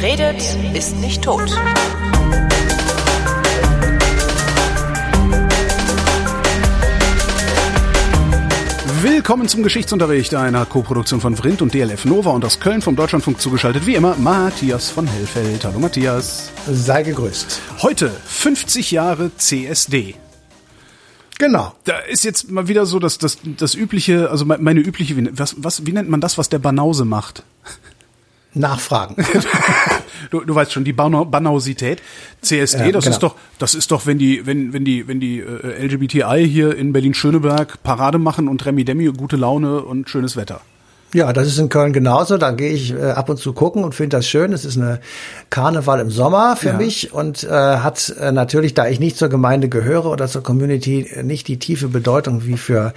Wer redet, ist nicht tot. Willkommen zum Geschichtsunterricht einer Koproduktion von Vrindt und DLF Nova und aus Köln vom Deutschlandfunk zugeschaltet, wie immer, Matthias von Hellfeld. Hallo Matthias. Sei gegrüßt. Heute 50 Jahre CSD. Genau. Da ist jetzt mal wieder so das, das, das übliche, also meine übliche, was, was, wie nennt man das, was der Banause macht? Nachfragen. du, du weißt schon, die Banausität. CSD, ja, das genau. ist doch, das ist doch, wenn die, wenn, wenn die, wenn die äh, LGBTI hier in Berlin-Schöneberg Parade machen und Remi Demi gute Laune und schönes Wetter. Ja, das ist in Köln genauso. Da gehe ich äh, ab und zu gucken und finde das schön. Es ist eine Karneval im Sommer für ja. mich und äh, hat äh, natürlich, da ich nicht zur Gemeinde gehöre oder zur Community, nicht die tiefe Bedeutung wie für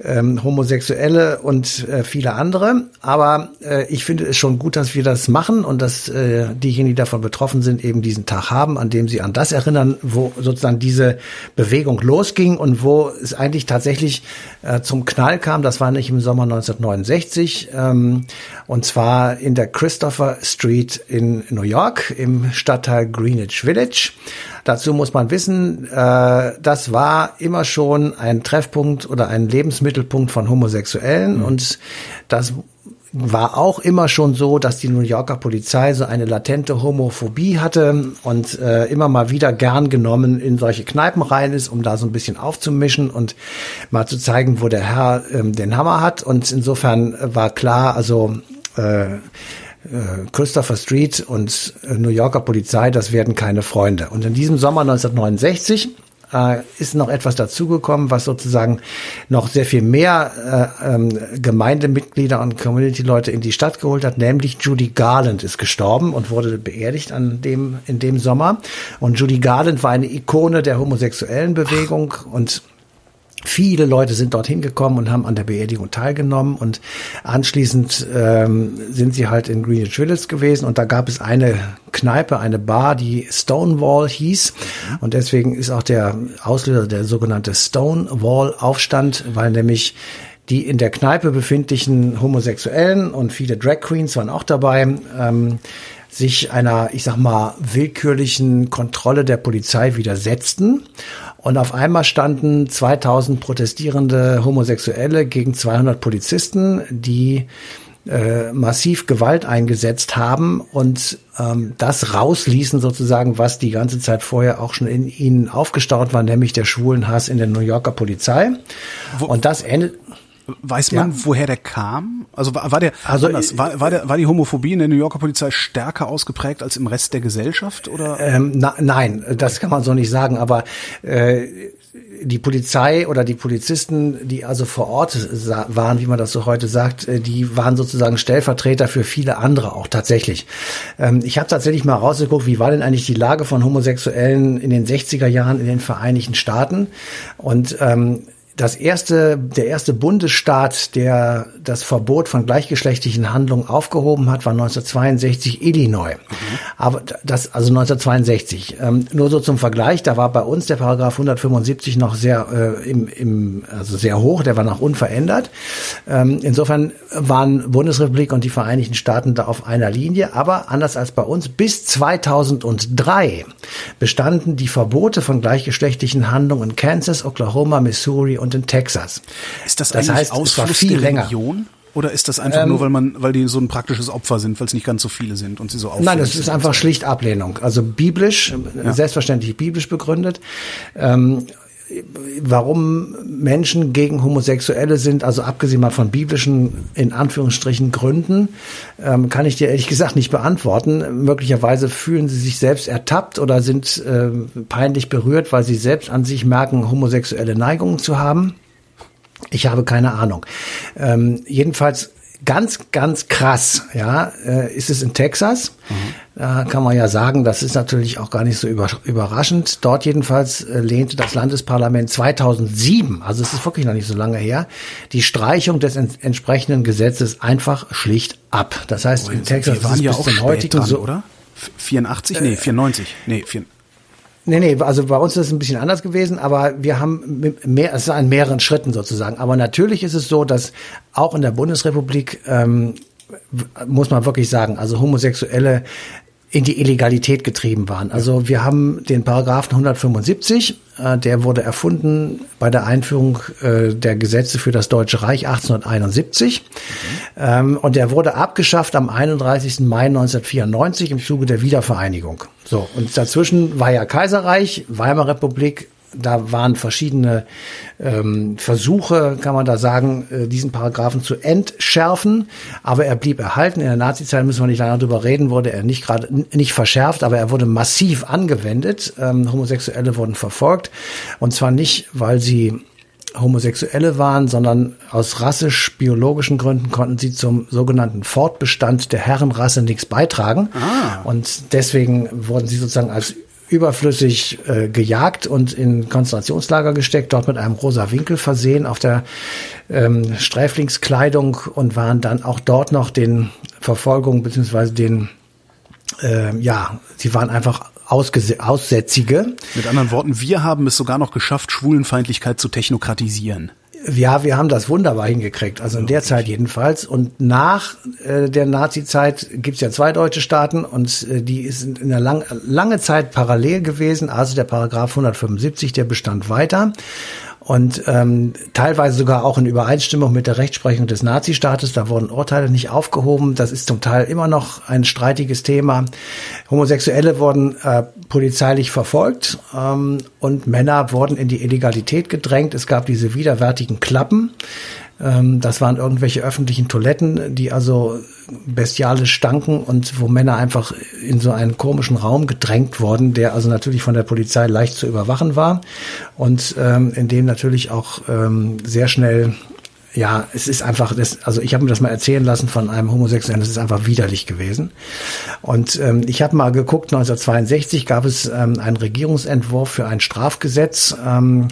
ähm, Homosexuelle und äh, viele andere. Aber äh, ich finde es schon gut, dass wir das machen und dass äh, diejenigen, die davon betroffen sind, eben diesen Tag haben, an dem sie an das erinnern, wo sozusagen diese Bewegung losging und wo es eigentlich tatsächlich äh, zum Knall kam. Das war nicht im Sommer 1969 1990, ähm, und zwar in der Christopher Street in New York im Stadtteil Greenwich Village. Dazu muss man wissen, äh, das war immer schon ein Treffpunkt oder ein Lebensmittelpunkt von Homosexuellen mhm. und das war auch immer schon so, dass die New Yorker Polizei so eine latente Homophobie hatte und äh, immer mal wieder gern genommen in solche Kneipen rein ist, um da so ein bisschen aufzumischen und mal zu zeigen, wo der Herr ähm, den Hammer hat. Und insofern war klar, also äh, äh Christopher Street und äh, New Yorker Polizei, das werden keine Freunde. Und in diesem Sommer 1969 äh, ist noch etwas dazugekommen, was sozusagen noch sehr viel mehr äh, ähm, Gemeindemitglieder und Community-Leute in die Stadt geholt hat, nämlich Judy Garland ist gestorben und wurde beerdigt an dem, in dem Sommer. Und Judy Garland war eine Ikone der homosexuellen Bewegung und Viele Leute sind dorthin gekommen und haben an der Beerdigung teilgenommen und anschließend ähm, sind sie halt in Greenwich Village gewesen und da gab es eine Kneipe, eine Bar, die Stonewall hieß. Und deswegen ist auch der Auslöser der sogenannte Stonewall-Aufstand, weil nämlich die in der Kneipe befindlichen Homosexuellen und viele Drag Queens waren auch dabei, ähm, sich einer, ich sag mal, willkürlichen Kontrolle der Polizei widersetzten und auf einmal standen 2000 protestierende Homosexuelle gegen 200 Polizisten, die äh, massiv Gewalt eingesetzt haben und ähm, das rausließen sozusagen, was die ganze Zeit vorher auch schon in ihnen aufgestaut war, nämlich der Schwulenhass in der New Yorker Polizei. Wo, und das endet. Weiß man, ja. woher der kam? Also war, war der also anders, war, war, der, war die Homophobie in der New Yorker Polizei stärker ausgeprägt als im Rest der Gesellschaft? Oder? Ähm, na, nein, das kann man so nicht sagen. Aber äh, die Polizei oder die Polizisten, die also vor Ort waren, wie man das so heute sagt, äh, die waren sozusagen Stellvertreter für viele andere auch tatsächlich. Ähm, ich habe tatsächlich mal rausgeguckt, wie war denn eigentlich die Lage von Homosexuellen in den 60er Jahren in den Vereinigten Staaten und ähm, das erste, der erste Bundesstaat, der das Verbot von gleichgeschlechtlichen Handlungen aufgehoben hat, war 1962 Illinois. Mhm. Aber das, also 1962. Ähm, nur so zum Vergleich, da war bei uns der Paragraph 175 noch sehr, äh, im, im, also sehr hoch, der war noch unverändert. Ähm, insofern waren Bundesrepublik und die Vereinigten Staaten da auf einer Linie, aber anders als bei uns, bis 2003 bestanden die Verbote von gleichgeschlechtlichen Handlungen in Kansas, Oklahoma, Missouri und und in Texas. Ist das, das heißt, Ausfluss es war viel länger. Religion? Oder ist das einfach ähm, nur, weil man, weil die so ein praktisches Opfer sind, weil es nicht ganz so viele sind und sie so Nein, es ist einfach schlicht Ablehnung. Also biblisch, ja. selbstverständlich biblisch begründet. Ähm, warum Menschen gegen Homosexuelle sind, also abgesehen mal von biblischen, in Anführungsstrichen, Gründen, ähm, kann ich dir ehrlich gesagt nicht beantworten. Möglicherweise fühlen sie sich selbst ertappt oder sind äh, peinlich berührt, weil sie selbst an sich merken, homosexuelle Neigungen zu haben. Ich habe keine Ahnung. Ähm, jedenfalls ganz, ganz krass, ja, äh, ist es in Texas. Mhm. Da kann man ja sagen, das ist natürlich auch gar nicht so überraschend. Dort jedenfalls äh, lehnte das Landesparlament 2007, also es ist wirklich noch nicht so lange her, die Streichung des ents entsprechenden Gesetzes einfach schlicht ab. Das heißt, oh, in Texas waren ja auch bis heutigen so, oder? 84? Nee, 94. Nee, 94. Nee, nee, also bei uns ist es ein bisschen anders gewesen, aber wir haben mehr, es ist an mehreren Schritten sozusagen. Aber natürlich ist es so, dass auch in der Bundesrepublik, ähm, muss man wirklich sagen, also Homosexuelle in die Illegalität getrieben waren. Also wir haben den Paragraphen 175, äh, der wurde erfunden bei der Einführung äh, der Gesetze für das Deutsche Reich 1871 mhm. ähm, und der wurde abgeschafft am 31. Mai 1994 im Zuge der Wiedervereinigung. So und dazwischen war ja Kaiserreich, Weimarer Republik, da waren verschiedene ähm, Versuche, kann man da sagen, äh, diesen Paragraphen zu entschärfen, aber er blieb erhalten. In der Nazizeit müssen wir nicht lange drüber reden, wurde er nicht gerade nicht verschärft, aber er wurde massiv angewendet. Ähm, Homosexuelle wurden verfolgt und zwar nicht, weil sie Homosexuelle waren, sondern aus rassisch-biologischen Gründen konnten sie zum sogenannten Fortbestand der Herrenrasse nichts beitragen. Ah. Und deswegen wurden sie sozusagen als überflüssig äh, gejagt und in Konzentrationslager gesteckt, dort mit einem rosa Winkel versehen auf der ähm, Sträflingskleidung und waren dann auch dort noch den Verfolgungen beziehungsweise den äh, ja, sie waren einfach Aussätzige. Mit anderen Worten, wir haben es sogar noch geschafft, Schwulenfeindlichkeit zu technokratisieren. Ja, wir haben das wunderbar hingekriegt, also in der Zeit jedenfalls. Und nach äh, der Nazi-Zeit gibt's ja zwei deutsche Staaten und äh, die sind in der lang, lange Zeit parallel gewesen. Also der Paragraph 175, der bestand weiter und ähm, teilweise sogar auch in Übereinstimmung mit der Rechtsprechung des Nazistaates. Da wurden Urteile nicht aufgehoben. Das ist zum Teil immer noch ein streitiges Thema. Homosexuelle wurden äh, polizeilich verfolgt ähm, und Männer wurden in die Illegalität gedrängt. Es gab diese widerwärtigen Klappen. Ähm, das waren irgendwelche öffentlichen Toiletten, die also bestialisch stanken und wo Männer einfach in so einen komischen Raum gedrängt wurden, der also natürlich von der Polizei leicht zu überwachen war und ähm, in dem natürlich auch ähm, sehr schnell ja, es ist einfach, das, also ich habe mir das mal erzählen lassen von einem Homosexuellen, das ist einfach widerlich gewesen. Und ähm, ich habe mal geguckt, 1962 gab es ähm, einen Regierungsentwurf für ein Strafgesetz ähm,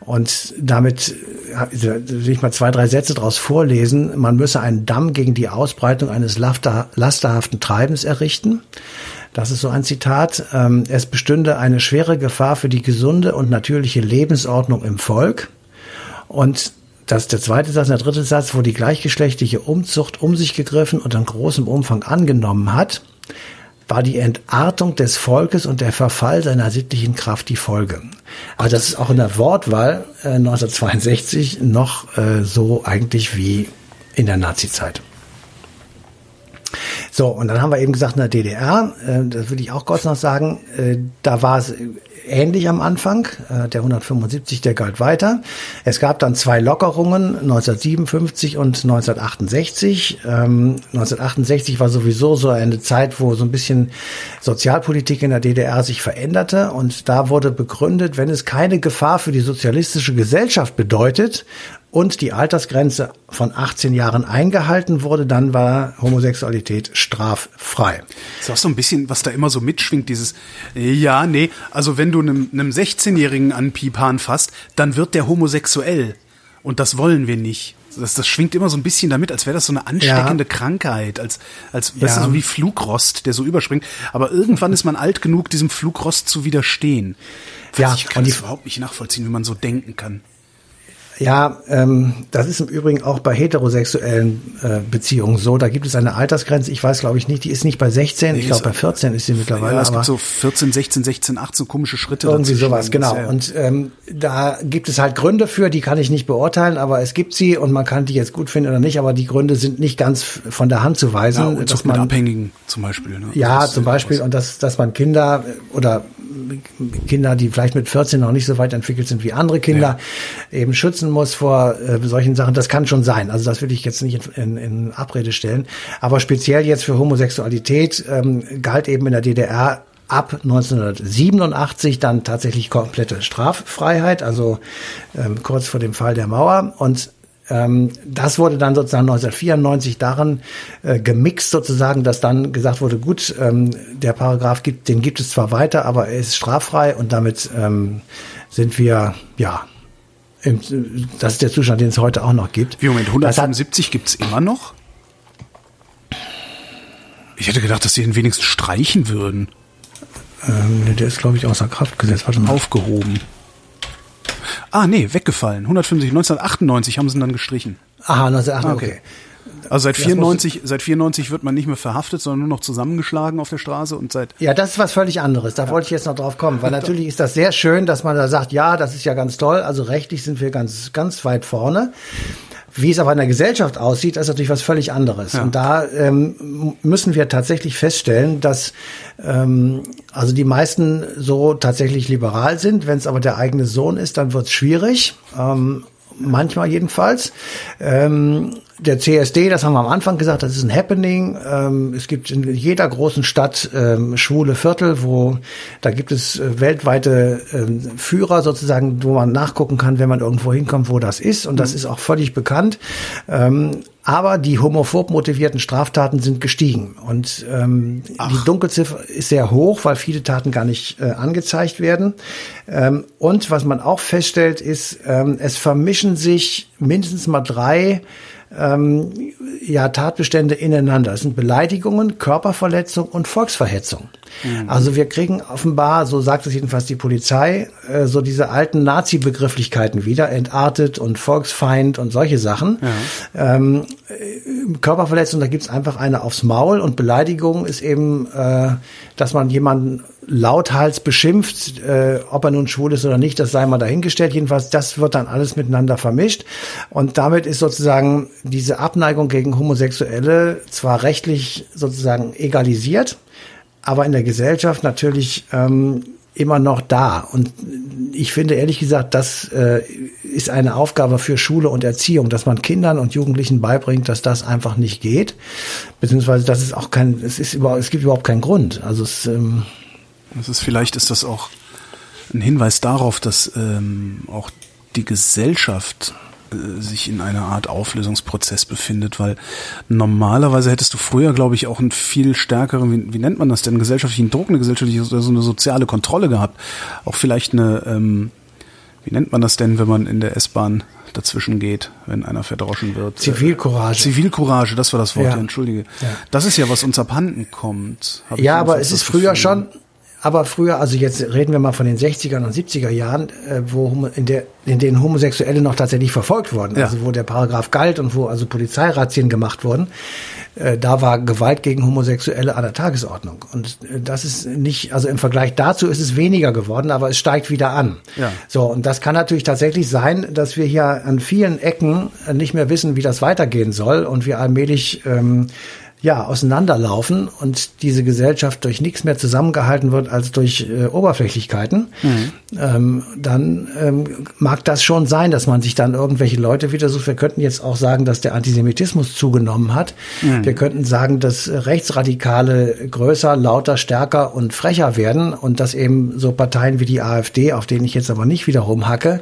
und damit äh, will ich mal zwei, drei Sätze daraus vorlesen. Man müsse einen Damm gegen die Ausbreitung eines lasterhaften Treibens errichten. Das ist so ein Zitat. Ähm, es bestünde eine schwere Gefahr für die gesunde und natürliche Lebensordnung im Volk. Und das ist der zweite Satz. Der dritte Satz, wo die gleichgeschlechtliche Umzucht um sich gegriffen und in großem Umfang angenommen hat, war die Entartung des Volkes und der Verfall seiner sittlichen Kraft die Folge. Also das ist auch in der Wortwahl äh, 1962 noch äh, so eigentlich wie in der Nazizeit. So, und dann haben wir eben gesagt, in der DDR, äh, das will ich auch kurz noch sagen, äh, da war es ähnlich am Anfang. Äh, der 175, der galt weiter. Es gab dann zwei Lockerungen, 1957 und 1968. Ähm, 1968 war sowieso so eine Zeit, wo so ein bisschen Sozialpolitik in der DDR sich veränderte. Und da wurde begründet, wenn es keine Gefahr für die sozialistische Gesellschaft bedeutet, und die Altersgrenze von 18 Jahren eingehalten wurde, dann war Homosexualität straffrei. Das ist auch so ein bisschen, was da immer so mitschwingt, dieses, ja, nee, also wenn du einem, einem 16-Jährigen an Pipan fasst, dann wird der homosexuell. Und das wollen wir nicht. Das, das schwingt immer so ein bisschen damit, als wäre das so eine ansteckende ja. Krankheit, als, als ja. weißt du, so wie Flugrost, der so überspringt. Aber irgendwann ist man alt genug, diesem Flugrost zu widerstehen. Ja, ich kann das überhaupt nicht nachvollziehen, wie man so denken kann. Ja, ähm, das ist im Übrigen auch bei heterosexuellen äh, Beziehungen so. Da gibt es eine Altersgrenze. Ich weiß, glaube ich nicht. Die ist nicht bei 16. Nee, ich glaube, bei 14 ist sie mittlerweile. Ja, es gibt so 14, 16, 16, 18 komische Schritte. Irgendwie sowas, genau. Ja. Und ähm, da gibt es halt Gründe für, die kann ich nicht beurteilen, aber es gibt sie und man kann die jetzt gut finden oder nicht. Aber die Gründe sind nicht ganz von der Hand zu weisen. Ja, und dass man, mit Abhängigen zum Beispiel. Ne? Ja, zum Beispiel. Und dass, dass man Kinder oder Kinder, die vielleicht mit 14 noch nicht so weit entwickelt sind wie andere Kinder, ja. eben schützen muss vor äh, solchen Sachen. Das kann schon sein. Also das will ich jetzt nicht in, in, in Abrede stellen. Aber speziell jetzt für Homosexualität ähm, galt eben in der DDR ab 1987 dann tatsächlich komplette Straffreiheit, also ähm, kurz vor dem Fall der Mauer. Und das wurde dann sozusagen 1994 daran äh, gemixt sozusagen, dass dann gesagt wurde, gut, ähm, der Paragraph gibt, den gibt es zwar weiter, aber er ist straffrei und damit ähm, sind wir, ja, im, das ist der Zustand, den es heute auch noch gibt. Wie Moment, 175 gibt es immer noch? Ich hätte gedacht, dass sie ihn wenigstens streichen würden. Ähm, der ist, glaube ich, außer Kraft gesetzt. Warte mal. Aufgehoben. Ah, nee, weggefallen. 150, 1998 haben sie ihn dann gestrichen. Aha, 1998, okay. okay. also seit 94, seit 94 wird man nicht mehr verhaftet, sondern nur noch zusammengeschlagen auf der Straße und seit. Ja, das ist was völlig anderes. Da ja. wollte ich jetzt noch drauf kommen, weil natürlich ist das sehr schön, dass man da sagt, ja, das ist ja ganz toll. Also rechtlich sind wir ganz, ganz weit vorne. Wie es aber in der Gesellschaft aussieht, ist natürlich was völlig anderes. Ja. Und da ähm, müssen wir tatsächlich feststellen, dass ähm, also die meisten so tatsächlich liberal sind. Wenn es aber der eigene Sohn ist, dann wird es schwierig. Ähm, manchmal jedenfalls. Ähm, der CSD, das haben wir am Anfang gesagt, das ist ein Happening. Ähm, es gibt in jeder großen Stadt ähm, schwule Viertel, wo da gibt es äh, weltweite ähm, Führer sozusagen, wo man nachgucken kann, wenn man irgendwo hinkommt, wo das ist. Und das mhm. ist auch völlig bekannt. Ähm, aber die homophob motivierten Straftaten sind gestiegen. Und ähm, die Dunkelziffer ist sehr hoch, weil viele Taten gar nicht äh, angezeigt werden. Ähm, und was man auch feststellt, ist, es vermischen sich mindestens mal drei ähm, ja, Tatbestände ineinander. Das sind Beleidigungen, Körperverletzung und Volksverhetzung. Mhm. Also wir kriegen offenbar, so sagt es jedenfalls die Polizei, äh, so diese alten Nazi-Begrifflichkeiten wieder, entartet und Volksfeind und solche Sachen. Ja. Ähm, äh, Körperverletzung, da gibt's einfach eine aufs Maul und Beleidigung ist eben, äh, dass man jemanden lauthals beschimpft, äh, ob er nun schwul ist oder nicht, das sei mal dahingestellt. Jedenfalls, das wird dann alles miteinander vermischt. Und damit ist sozusagen diese Abneigung gegen Homosexuelle zwar rechtlich sozusagen egalisiert, aber in der Gesellschaft natürlich ähm, immer noch da. Und ich finde ehrlich gesagt, das äh, ist eine Aufgabe für Schule und Erziehung, dass man Kindern und Jugendlichen beibringt, dass das einfach nicht geht, beziehungsweise dass es auch kein, es ist überhaupt, es gibt überhaupt keinen Grund. Also es, ähm, das ist vielleicht ist das auch ein Hinweis darauf, dass ähm, auch die Gesellschaft sich in einer Art Auflösungsprozess befindet, weil normalerweise hättest du früher, glaube ich, auch einen viel stärkeren, wie, wie nennt man das denn, gesellschaftlichen Druck, eine gesellschaftliche, so eine soziale Kontrolle gehabt. Auch vielleicht eine, ähm, wie nennt man das denn, wenn man in der S-Bahn dazwischen geht, wenn einer verdroschen wird. Zivilcourage. Zivilcourage, das war das Wort, ja. entschuldige. Ja. Das ist ja, was uns abhanden kommt. Ja, aber es ist früher schon, aber früher, also jetzt reden wir mal von den 60er und 70er Jahren, äh, wo in, der, in denen Homosexuelle noch tatsächlich verfolgt wurden, ja. also wo der Paragraph galt und wo also Polizeirazzien gemacht wurden, äh, da war Gewalt gegen Homosexuelle an der Tagesordnung. Und äh, das ist nicht, also im Vergleich dazu ist es weniger geworden, aber es steigt wieder an. Ja. So, und das kann natürlich tatsächlich sein, dass wir hier an vielen Ecken nicht mehr wissen, wie das weitergehen soll und wir allmählich ähm, ja, auseinanderlaufen und diese Gesellschaft durch nichts mehr zusammengehalten wird als durch äh, Oberflächlichkeiten, mhm. ähm, dann ähm, mag das schon sein, dass man sich dann irgendwelche Leute wieder sucht. Wir könnten jetzt auch sagen, dass der Antisemitismus zugenommen hat. Mhm. Wir könnten sagen, dass Rechtsradikale größer, lauter, stärker und frecher werden und dass eben so Parteien wie die AfD, auf denen ich jetzt aber nicht wieder rumhacke,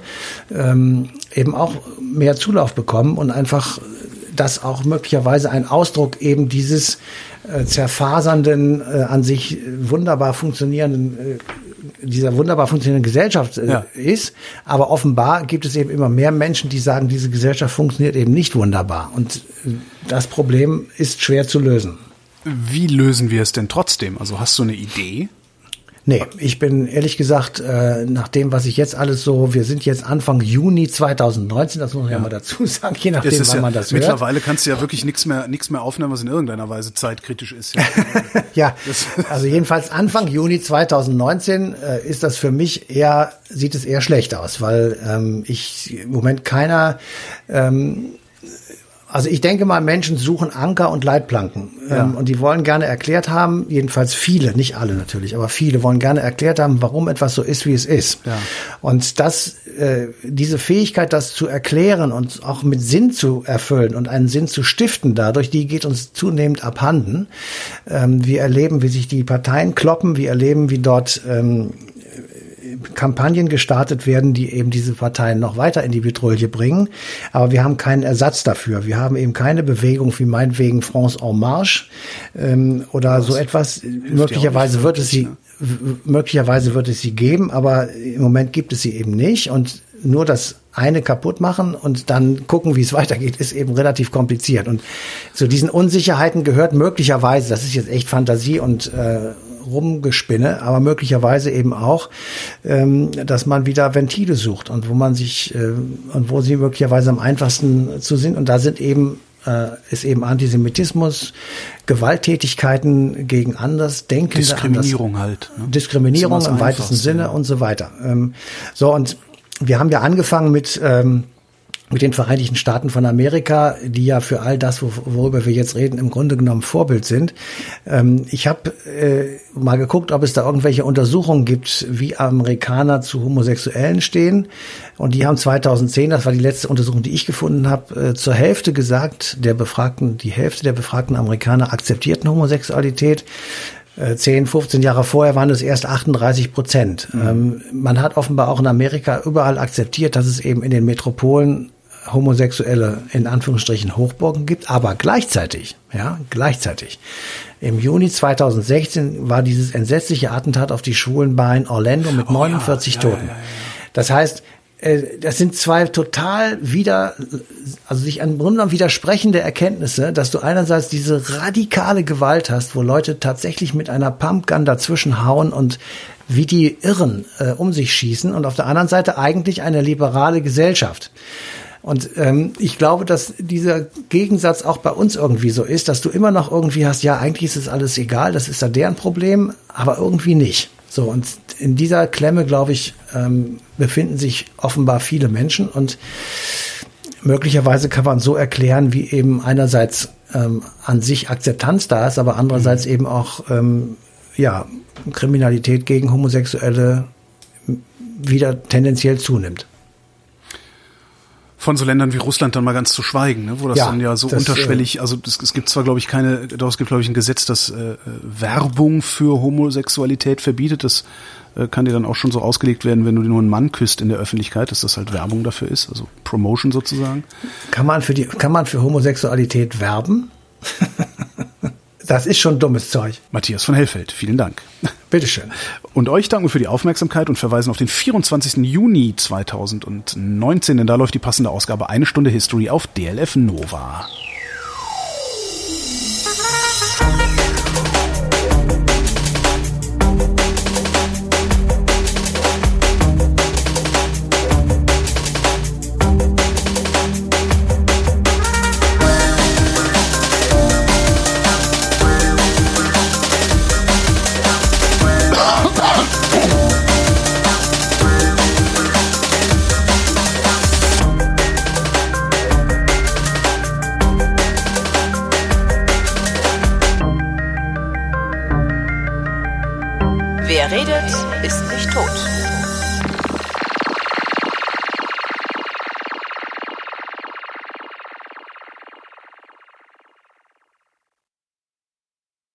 ähm, eben auch mehr Zulauf bekommen und einfach das auch möglicherweise ein Ausdruck eben dieses äh, zerfasernden, äh, an sich wunderbar funktionierenden, äh, dieser wunderbar funktionierenden Gesellschaft äh, ja. ist. Aber offenbar gibt es eben immer mehr Menschen, die sagen, diese Gesellschaft funktioniert eben nicht wunderbar. Und äh, das Problem ist schwer zu lösen. Wie lösen wir es denn trotzdem? Also hast du eine Idee? Nee, ich bin ehrlich gesagt, äh, nach dem, was ich jetzt alles so, wir sind jetzt Anfang Juni 2019, das muss man ja, ja mal dazu sagen, je nachdem, wann ja, man das hört. Mittlerweile kannst du ja wirklich nichts mehr, nichts mehr aufnehmen, was in irgendeiner Weise zeitkritisch ist. Ja, ja also jedenfalls Anfang Juni 2019 äh, ist das für mich eher, sieht es eher schlecht aus, weil ähm, ich im Moment keiner ähm, also ich denke mal, Menschen suchen Anker und Leitplanken. Ja. Ähm, und die wollen gerne erklärt haben, jedenfalls viele, nicht alle natürlich, aber viele wollen gerne erklärt haben, warum etwas so ist, wie es ist. Ja. Und das, äh, diese Fähigkeit, das zu erklären und auch mit Sinn zu erfüllen und einen Sinn zu stiften dadurch, die geht uns zunehmend abhanden. Ähm, wir erleben, wie sich die Parteien kloppen, wir erleben, wie dort ähm, Kampagnen gestartet werden, die eben diese Parteien noch weiter in die Petrouille bringen. Aber wir haben keinen Ersatz dafür. Wir haben eben keine Bewegung wie meinetwegen France en Marche ähm, oder das so etwas. Möglicherweise wird es sie, ne? möglicherweise wird es sie geben, aber im Moment gibt es sie eben nicht. Und nur das eine kaputt machen und dann gucken, wie es weitergeht, ist eben relativ kompliziert. Und zu diesen Unsicherheiten gehört möglicherweise, das ist jetzt echt Fantasie und äh, Rumgespinne, aber möglicherweise eben auch, ähm, dass man wieder Ventile sucht und wo man sich äh, und wo sie möglicherweise am einfachsten zu sind. Und da sind eben äh, ist eben Antisemitismus, Gewalttätigkeiten gegen Andersdenkende. Diskriminierung anders, halt. Ne? Diskriminierung im weitesten Sinne und so weiter. Ähm, so, und wir haben ja angefangen mit ähm, mit den Vereinigten Staaten von Amerika, die ja für all das, worüber wir jetzt reden, im Grunde genommen Vorbild sind. Ähm, ich habe äh, mal geguckt, ob es da irgendwelche Untersuchungen gibt, wie Amerikaner zu Homosexuellen stehen. Und die haben 2010, das war die letzte Untersuchung, die ich gefunden habe, äh, zur Hälfte gesagt, der Befragten, die Hälfte der befragten Amerikaner akzeptierten Homosexualität. 10, äh, 15 Jahre vorher waren es erst 38 Prozent. Mhm. Ähm, man hat offenbar auch in Amerika überall akzeptiert, dass es eben in den Metropolen homosexuelle, in Anführungsstrichen, Hochburgen gibt, aber gleichzeitig, ja, gleichzeitig. Im Juni 2016 war dieses entsetzliche Attentat auf die Schwulen bei in Orlando mit oh, 49 ja, Toten. Ja, ja, das heißt, äh, das sind zwei total wieder, also sich an Grunde widersprechende Erkenntnisse, dass du einerseits diese radikale Gewalt hast, wo Leute tatsächlich mit einer Pumpgun dazwischen hauen und wie die Irren äh, um sich schießen und auf der anderen Seite eigentlich eine liberale Gesellschaft. Und ähm, ich glaube, dass dieser Gegensatz auch bei uns irgendwie so ist, dass du immer noch irgendwie hast, ja, eigentlich ist es alles egal, das ist ja deren Problem, aber irgendwie nicht. So, und in dieser Klemme, glaube ich, ähm, befinden sich offenbar viele Menschen und möglicherweise kann man so erklären, wie eben einerseits ähm, an sich Akzeptanz da ist, aber andererseits mhm. eben auch ähm, ja, Kriminalität gegen Homosexuelle wieder tendenziell zunimmt von so Ländern wie Russland dann mal ganz zu schweigen, ne? wo das ja, dann ja so das, unterschwellig, äh, also das, es gibt zwar glaube ich keine, daraus gibt glaube ich ein Gesetz, das äh, Werbung für Homosexualität verbietet, das äh, kann dir dann auch schon so ausgelegt werden, wenn du nur einen Mann küsst in der Öffentlichkeit, dass das halt Werbung dafür ist, also Promotion sozusagen. Kann man für die, kann man für Homosexualität werben? Das ist schon dummes Zeug. Matthias von Hellfeld, vielen Dank. Bitteschön. Und euch danken für die Aufmerksamkeit und verweisen auf den 24. Juni 2019, denn da läuft die passende Ausgabe Eine Stunde History auf DLF Nova.